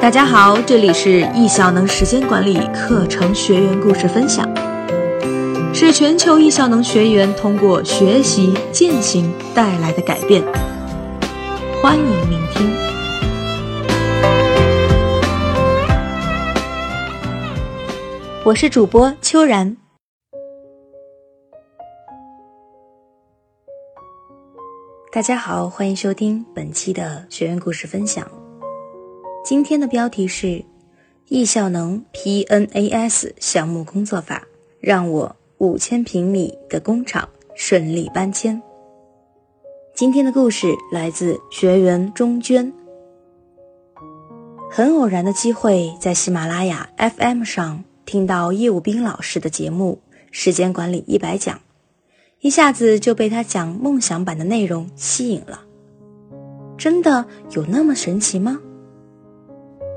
大家好，这里是易效能时间管理课程学员故事分享，是全球易效能学员通过学习践行带来的改变。欢迎聆听。我是主播秋然。大家好，欢迎收听本期的学员故事分享。今天的标题是“易效能 PNAS 项目工作法”，让我五千平米的工厂顺利搬迁。今天的故事来自学员钟娟。很偶然的机会，在喜马拉雅 FM 上听到叶武斌老师的节目《时间管理一百讲》。一下子就被他讲梦想版的内容吸引了，真的有那么神奇吗？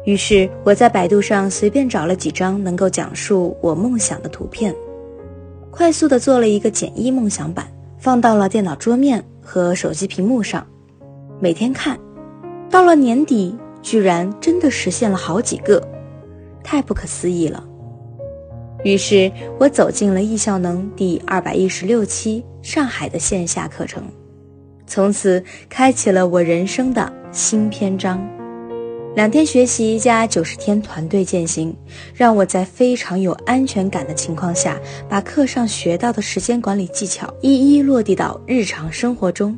于是我在百度上随便找了几张能够讲述我梦想的图片，快速的做了一个简易梦想版，放到了电脑桌面和手机屏幕上，每天看，到了年底居然真的实现了好几个，太不可思议了。于是我走进了易效能第二百一十六期上海的线下课程，从此开启了我人生的新篇章。两天学习加九十天团队践行，让我在非常有安全感的情况下，把课上学到的时间管理技巧一一落地到日常生活中。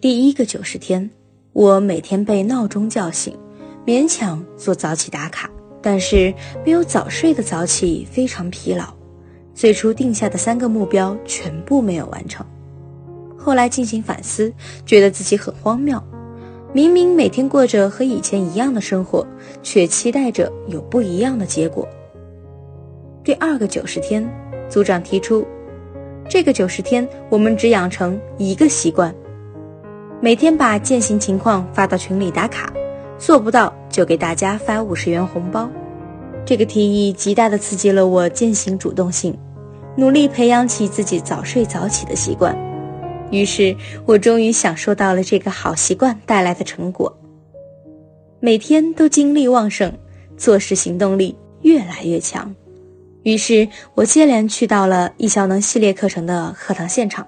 第一个九十天，我每天被闹钟叫醒，勉强做早起打卡。但是没有早睡的早起非常疲劳，最初定下的三个目标全部没有完成。后来进行反思，觉得自己很荒谬。明明每天过着和以前一样的生活，却期待着有不一样的结果。第二个九十天，组长提出，这个九十天我们只养成一个习惯，每天把践行情况发到群里打卡。做不到就给大家发五十元红包，这个提议极大的刺激了我践行主动性，努力培养起自己早睡早起的习惯。于是我终于享受到了这个好习惯带来的成果，每天都精力旺盛，做事行动力越来越强。于是我接连去到了易效能系列课程的课堂现场，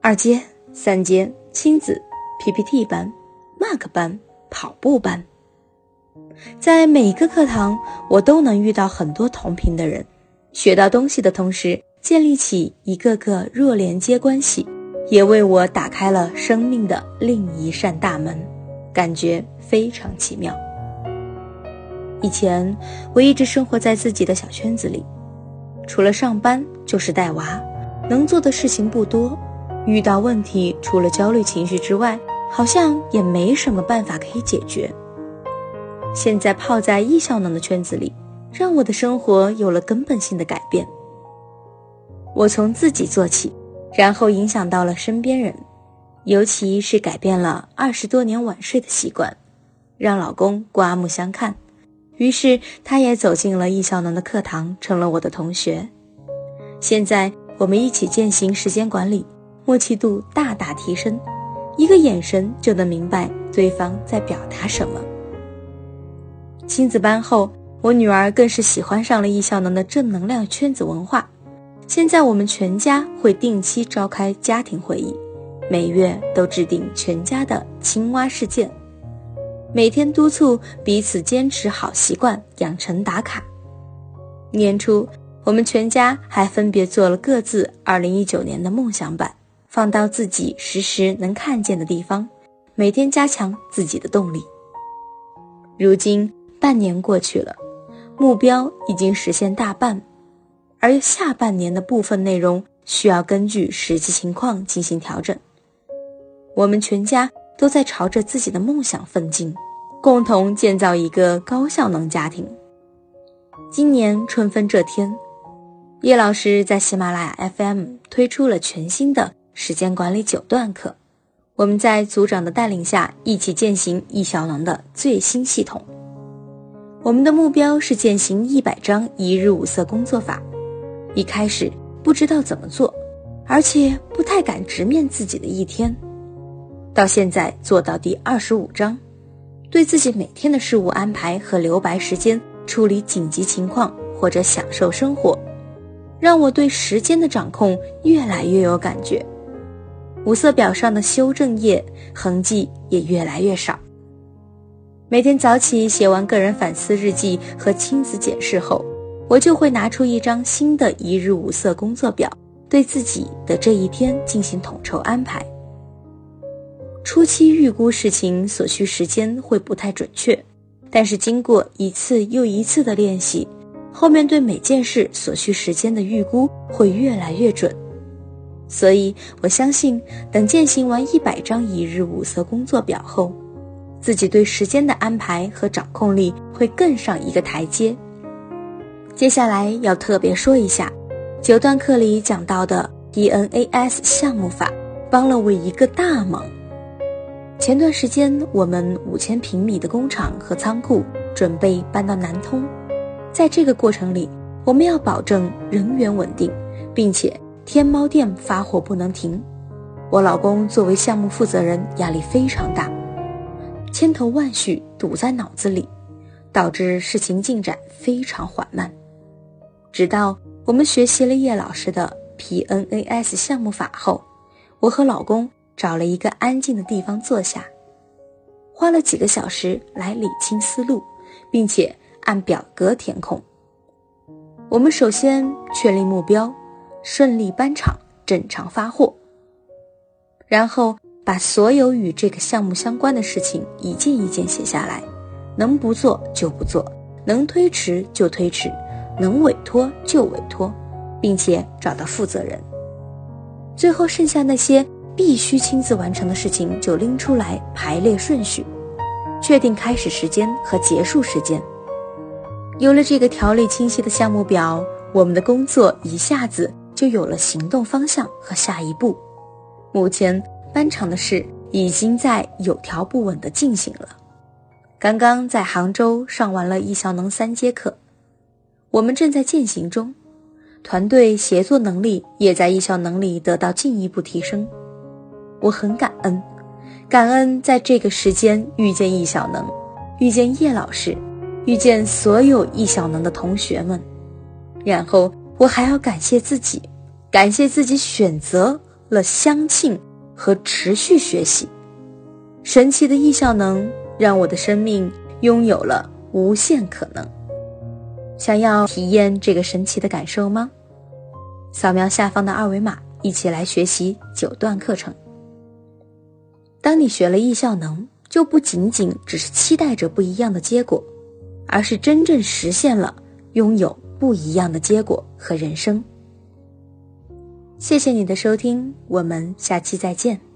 二阶、三阶、亲子、PPT 班、Mark 班。跑步班，在每个课堂，我都能遇到很多同频的人，学到东西的同时，建立起一个个弱连接关系，也为我打开了生命的另一扇大门，感觉非常奇妙。以前我一直生活在自己的小圈子里，除了上班就是带娃，能做的事情不多，遇到问题除了焦虑情绪之外。好像也没什么办法可以解决。现在泡在易效能的圈子里，让我的生活有了根本性的改变。我从自己做起，然后影响到了身边人，尤其是改变了二十多年晚睡的习惯，让老公刮目相看。于是他也走进了易效能的课堂，成了我的同学。现在我们一起践行时间管理，默契度大大提升。一个眼神就能明白对方在表达什么。亲子班后，我女儿更是喜欢上了易效能的正能量圈子文化。现在我们全家会定期召开家庭会议，每月都制定全家的青蛙事件，每天督促彼此坚持好习惯，养成打卡。年初，我们全家还分别做了各自2019年的梦想版。放到自己时时能看见的地方，每天加强自己的动力。如今半年过去了，目标已经实现大半，而下半年的部分内容需要根据实际情况进行调整。我们全家都在朝着自己的梦想奋进，共同建造一个高效能家庭。今年春分这天，叶老师在喜马拉雅 FM 推出了全新的。时间管理九段课，我们在组长的带领下一起践行易效能的最新系统。我们的目标是践行一百张一日五色工作法。一开始不知道怎么做，而且不太敢直面自己的一天，到现在做到第二十五章，对自己每天的事务安排和留白时间，处理紧急情况或者享受生活，让我对时间的掌控越来越有感觉。五色表上的修正页痕迹也越来越少。每天早起写完个人反思日记和亲子检视后，我就会拿出一张新的一日五色工作表，对自己的这一天进行统筹安排。初期预估事情所需时间会不太准确，但是经过一次又一次的练习，后面对每件事所需时间的预估会越来越准。所以我相信，等践行完一百张一日五色工作表后，自己对时间的安排和掌控力会更上一个台阶。接下来要特别说一下，九段课里讲到的 D N A S 项目法，帮了我一个大忙。前段时间，我们五千平米的工厂和仓库准备搬到南通，在这个过程里，我们要保证人员稳定，并且天猫店发货不能停。我老公作为项目负责人，压力非常大，千头万绪堵在脑子里，导致事情进展非常缓慢。直到我们学习了叶老师的 PNAS 项目法后，我和老公。找了一个安静的地方坐下，花了几个小时来理清思路，并且按表格填空。我们首先确立目标，顺利搬场，正常发货。然后把所有与这个项目相关的事情一件一件写下来，能不做就不做，能推迟就推迟，能委托就委托，并且找到负责人。最后剩下那些。必须亲自完成的事情就拎出来排列顺序，确定开始时间和结束时间。有了这个条理清晰的项目表，我们的工作一下子就有了行动方向和下一步。目前班场的事已经在有条不紊地进行了。刚刚在杭州上完了易效能三节课，我们正在践行中，团队协作能力也在易效能里得到进一步提升。我很感恩，感恩在这个时间遇见易小能，遇见叶老师，遇见所有易小能的同学们。然后我还要感谢自己，感谢自己选择了相信和持续学习。神奇的易效能让我的生命拥有了无限可能。想要体验这个神奇的感受吗？扫描下方的二维码，一起来学习九段课程。当你学了易效能，就不仅仅只是期待着不一样的结果，而是真正实现了拥有不一样的结果和人生。谢谢你的收听，我们下期再见。